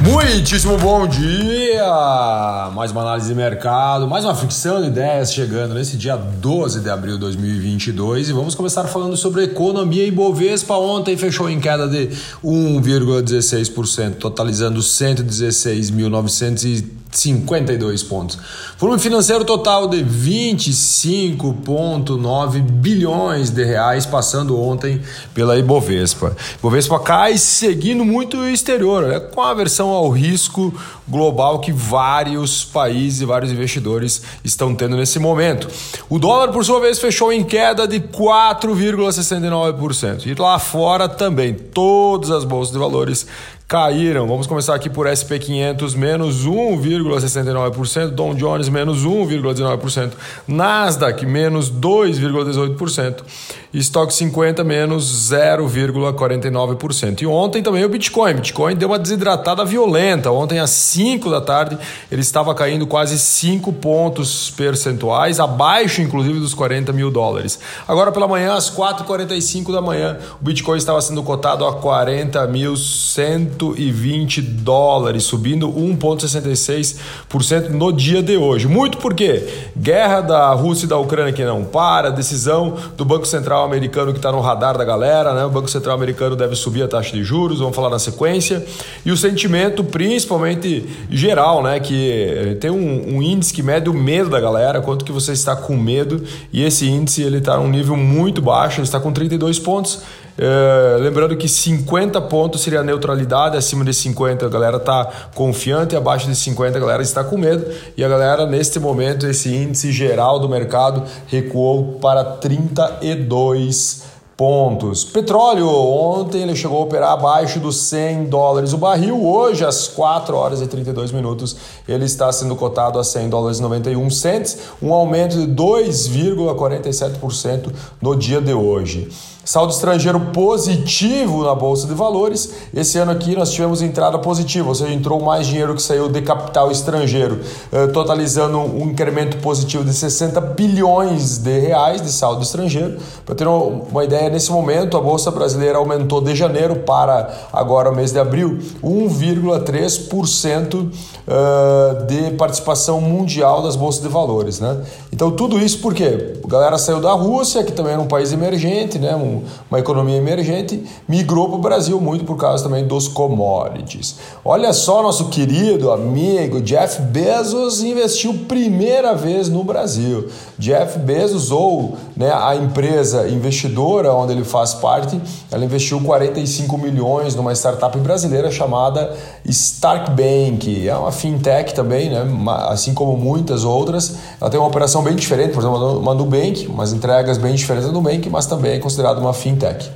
Muitíssimo bom dia! Mais uma análise de mercado, mais uma fricção de ideias chegando nesse dia 12 de abril de 2022 e vamos começar falando sobre economia e Bovespa. Ontem fechou em queda de 1,16%, totalizando 116.900 52 pontos. Volume financeiro total de 25,9 bilhões de reais, passando ontem pela Ibovespa. Ibovespa cai seguindo muito o exterior, né? com a aversão ao risco global que vários países e vários investidores estão tendo nesse momento. O dólar, por sua vez, fechou em queda de 4,69%. E lá fora também, todas as bolsas de valores caíram. Vamos começar aqui por SP500 menos 1,69%, Dow Jones menos 1,19%, Nasdaq menos 2,18%, Stock 50 menos 0,49%. E ontem também o Bitcoin. Bitcoin deu uma desidratada violenta. Ontem às 5 da tarde ele estava caindo quase 5 pontos percentuais, abaixo inclusive dos 40 mil dólares. Agora pela manhã, às 4h45 da manhã, o Bitcoin estava sendo cotado a 40.100 120 dólares, subindo 1,66% no dia de hoje. Muito porque guerra da Rússia e da Ucrânia que não para, decisão do Banco Central americano que está no radar da galera, né? O Banco Central americano deve subir a taxa de juros, vamos falar na sequência. E o sentimento, principalmente geral, né? Que tem um, um índice que mede o medo da galera, quanto que você está com medo, e esse índice ele está num nível muito baixo, ele está com 32 pontos. É, lembrando que 50 pontos seria a neutralidade, acima de 50 a galera está confiante, abaixo de 50 a galera está com medo. E a galera, neste momento, esse índice geral do mercado recuou para 32 pontos. Petróleo, ontem ele chegou a operar abaixo dos 100 dólares o barril. Hoje, às 4 horas e 32 minutos, ele está sendo cotado a 100 dólares e 91 cents, um aumento de 2,47% no dia de hoje. Saldo estrangeiro positivo na Bolsa de Valores. Esse ano aqui nós tivemos entrada positiva, ou seja, entrou mais dinheiro que saiu de capital estrangeiro, eh, totalizando um incremento positivo de 60 bilhões de reais de saldo estrangeiro. Para ter uma ideia, nesse momento a Bolsa Brasileira aumentou de janeiro para agora o mês de abril 1,3% eh, de participação mundial das bolsas de valores. Né? Então tudo isso porque a galera saiu da Rússia, que também era um país emergente, né? Um, uma economia emergente, migrou para o Brasil muito por causa também dos commodities. Olha só, nosso querido amigo Jeff Bezos investiu primeira vez no Brasil. Jeff Bezos, ou né, a empresa investidora onde ele faz parte, ela investiu 45 milhões numa startup brasileira chamada Stark Bank. É uma fintech também, né, assim como muitas outras. Ela tem uma operação bem diferente, por exemplo, uma Nubank, umas entregas bem diferentes da Nubank, mas também é considerada uma uma fintech.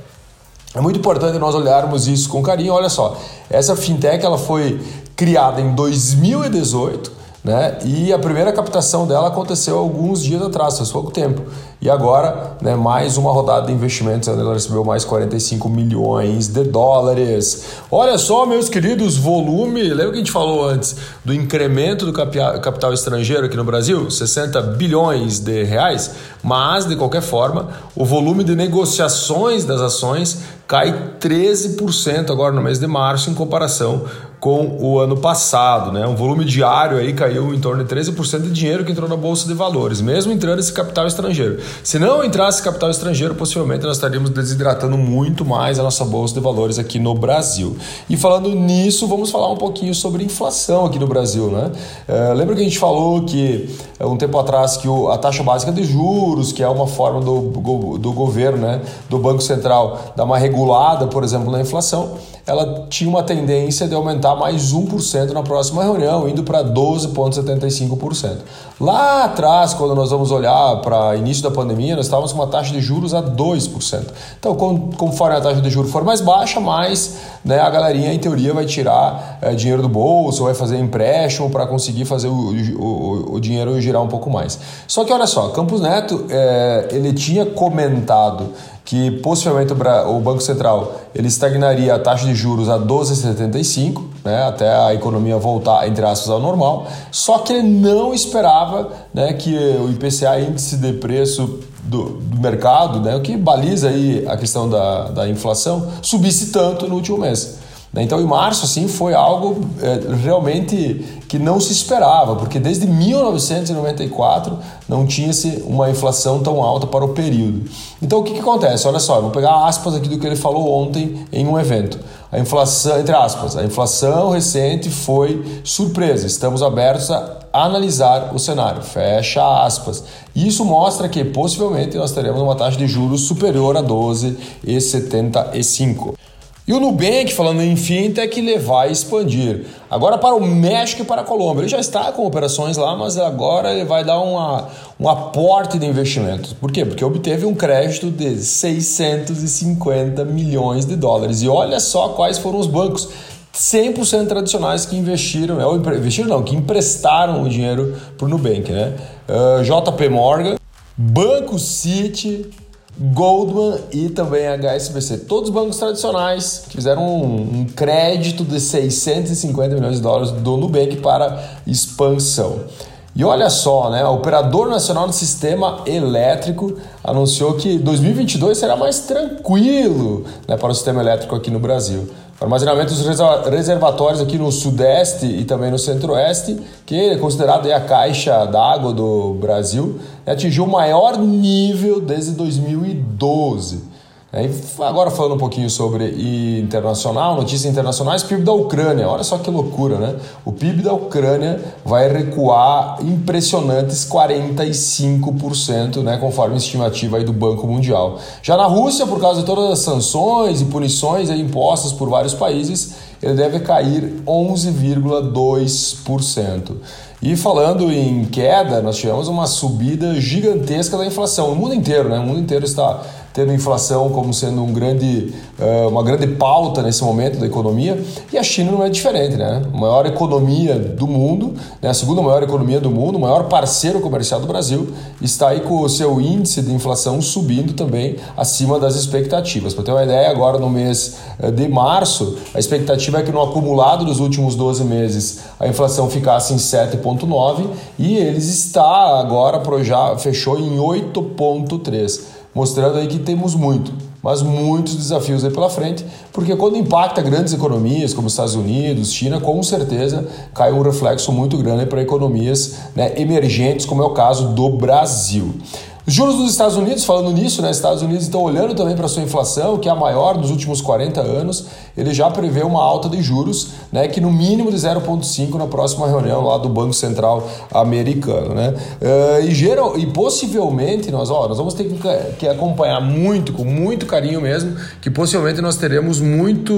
É muito importante nós olharmos isso com carinho. Olha só, essa fintech ela foi criada em 2018 né? E a primeira captação dela aconteceu alguns dias atrás, faz pouco tempo. E agora, né, mais uma rodada de investimentos, ela recebeu mais 45 milhões de dólares. Olha só, meus queridos, volume, lembra que a gente falou antes do incremento do capital estrangeiro aqui no Brasil? 60 bilhões de reais, mas de qualquer forma, o volume de negociações das ações cai 13% agora no mês de março em comparação com o ano passado. Né? Um volume diário aí caiu em torno de 13% de dinheiro que entrou na Bolsa de Valores, mesmo entrando esse capital estrangeiro. Se não entrasse capital estrangeiro, possivelmente nós estaríamos desidratando muito mais a nossa Bolsa de Valores aqui no Brasil. E falando nisso, vamos falar um pouquinho sobre inflação aqui no Brasil. Né? É, lembra que a gente falou que é, um tempo atrás que o, a taxa básica de juros, que é uma forma do, do governo, né, do Banco Central, dar uma regulada, por exemplo, na inflação, ela tinha uma tendência de aumentar mais 1% na próxima reunião, indo para 12,75%. Lá atrás, quando nós vamos olhar para início da pandemia, nós estávamos com uma taxa de juros a 2%. Então, conforme a taxa de juros for mais baixa, mais né, a galerinha, em teoria, vai tirar é, dinheiro do bolso, vai fazer empréstimo para conseguir fazer o, o, o, dinheiro girar um pouco mais. Só que olha só, Campos Neto, é, ele tinha comentado que possivelmente o Banco Central ele estagnaria a taxa de juros a 12,75, né, até a economia voltar, entre aspas, ao normal. Só que ele não esperava né, que o IPCA, índice de preço do, do, mercado, né, o que baliza aí a questão da, da inflação, subisse tanto no último mês. Né? Então, em março, assim, foi algo é, realmente que não se esperava, porque desde 1994 não tinha-se uma inflação tão alta para o período. Então, o que, que acontece? Olha só, vou pegar aspas aqui do que ele falou ontem em um evento. A inflação, entre aspas, a inflação recente foi surpresa. Estamos abertos a analisar o cenário. Fecha aspas. Isso mostra que possivelmente nós teremos uma taxa de juros superior a 12,75. E o Nubank, falando em fintech, ele vai expandir. Agora para o México e para a Colômbia. Ele já está com operações lá, mas agora ele vai dar uma, um aporte de investimentos. Por quê? Porque obteve um crédito de 650 milhões de dólares. E olha só quais foram os bancos 100% tradicionais que investiram, né? ou investiram não, que emprestaram o dinheiro para o Nubank. Né? Uh, ah, JP Morgan, Banco City, Goldman e também HSBC. Todos os bancos tradicionais que fizeram um, um, crédito de 650 milhões de dólares do Nubank para expansão. E olha só, né, o Operador Nacional do Sistema Elétrico anunciou que 2022 será mais tranquilo né, para o sistema elétrico aqui no Brasil. Armazenamento dos reservatórios aqui no Sudeste e também no Centro-Oeste, que é considerado a caixa d'água do Brasil, atingiu o maior nível desde 2012. Agora falando um pouquinho sobre internacional, notícias internacionais, PIB da Ucrânia. Olha só que loucura, né? O PIB da Ucrânia vai recuar impressionantes 45%, né, conforme a estimativa aí do Banco Mundial. Já na Rússia, por causa de todas as sanções e punições aí impostas por vários países, ele deve cair 11,2%. E falando em queda, nós tivemos uma subida gigantesca da inflação. O mundo inteiro, né? O mundo inteiro está tendo inflação como sendo um grande, uh, uma grande pauta nesse momento da economia. E a China não é diferente, né? Maior economia do mundo, né? a segunda maior economia do mundo, o maior parceiro comercial do Brasil, está aí com o seu índice de inflação subindo também acima das expectativas. Para ter uma ideia, agora no mês de março, a expectativa é que no acumulado dos últimos 12 meses a inflação ficasse em 7,9 e eles está agora já fechou em 8,3 mostrando aí que temos muito, mas muitos desafios aí pela frente, porque quando impacta grandes economias como Estados Unidos, China, com certeza cai um reflexo muito grande para economias né, emergentes, como é o caso do Brasil. Os juros dos Estados Unidos, falando nisso, né, Estados Unidos estão olhando também para sua inflação, que é a maior dos últimos 40 anos. Ele já prevê uma alta de juros, né, que no mínimo de 0,5 na próxima reunião lá do Banco Central americano. Né? Uh, e, geral, e possivelmente nós, ó, nós vamos ter que, que, acompanhar muito, com muito carinho mesmo, que possivelmente nós teremos muito,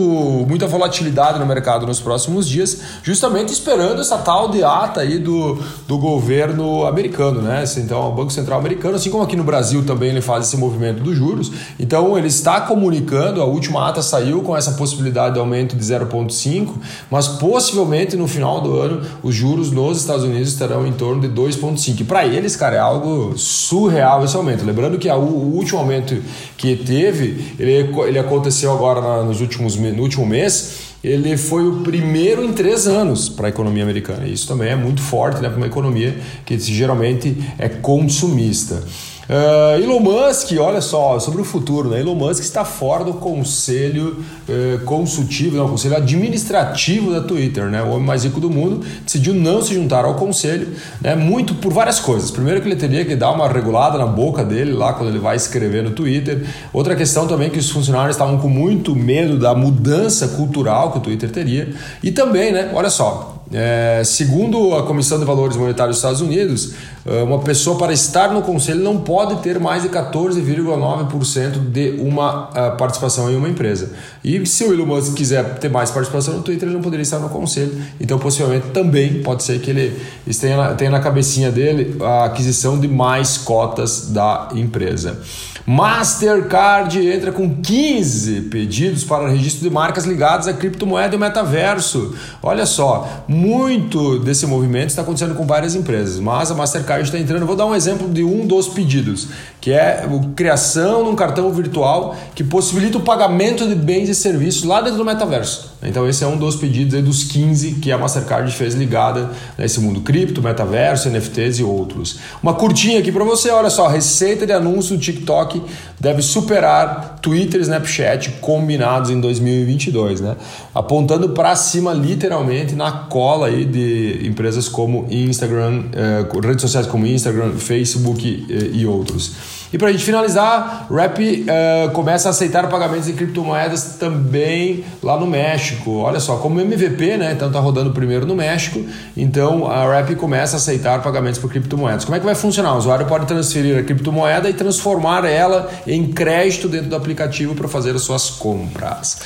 muita volatilidade no mercado nos próximos dias, justamente esperando essa tal de ata aí do, do governo americano. Né? Então, o Banco Central americano, assim como aqui no Brasil também ele faz esse movimento dos juros, então ele está comunicando, a última ata saiu com essa possibilidade de aumento de 0,5, mas possivelmente no final do ano os juros nos Estados Unidos estarão em torno de 2,5. E para eles, cara, é algo surreal esse aumento. Lembrando que o último aumento que teve, ele, ele aconteceu agora nos últimos, no último mês, ele foi o primeiro em três anos para a economia americana. Isso também é muito forte né, para uma economia que geralmente é consumista. Uh, Elon Musk, olha só, sobre o futuro, né? Elon Musk está fora do conselho uh, consultivo, não, conselho administrativo da Twitter, né? O homem mais rico do mundo decidiu não se juntar ao conselho, né? Muito por várias coisas. Primeiro que ele teria que dar uma regulada na boca dele lá quando ele vai escrever no Twitter. Outra questão também que os funcionários estavam com muito medo da mudança cultural que o Twitter teria. E também, né? Olha só, é, segundo a Comissão de Valores Monetários dos Estados Unidos, é, uma pessoa para estar no conselho não pode ter mais de 14,9% de uma uh, participação em uma empresa. E se o Elon Musk quiser ter mais participação no Twitter, ele não poderia estar no conselho. Então, possivelmente, também pode ser que ele tenha tenha na cabecinha dele a aquisição de mais cotas da empresa. Mastercard entra com 15 pedidos para registro de marcas ligadas à criptomoeda e metaverso. Olha só, muito desse movimento está acontecendo com várias empresas, mas a Mastercard está entrando. Vou dar um exemplo de um dos pedidos, que é a criação de um cartão virtual que possibilita o pagamento de bens e serviços lá dentro do metaverso. Então esse é um dos pedidos dos 15 que a Mastercard fez ligada nesse mundo cripto, metaverso, NFTs e outros. Uma curtinha aqui para você, olha só, receita de anúncio do TikTok deve superar Twitter e Snapchat combinados em 2022, né? Apontando para cima literalmente na cola aí de empresas como Instagram, eh, redes sociais como Instagram, Facebook eh, e outros. E para a gente finalizar, Rap uh, começa a aceitar pagamentos em criptomoedas também lá no México. Olha só, como MVP, né? Então tá rodando primeiro no México, então a Rap começa a aceitar pagamentos por criptomoedas. Como é que vai funcionar? O usuário pode transferir a criptomoeda e transformar ela em crédito dentro do aplicativo para fazer as suas compras.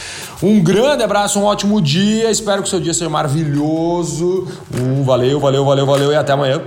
Um grande abraço, um ótimo dia. Espero que o seu dia seja maravilhoso. Um valeu, valeu, valeu, valeu e até amanhã.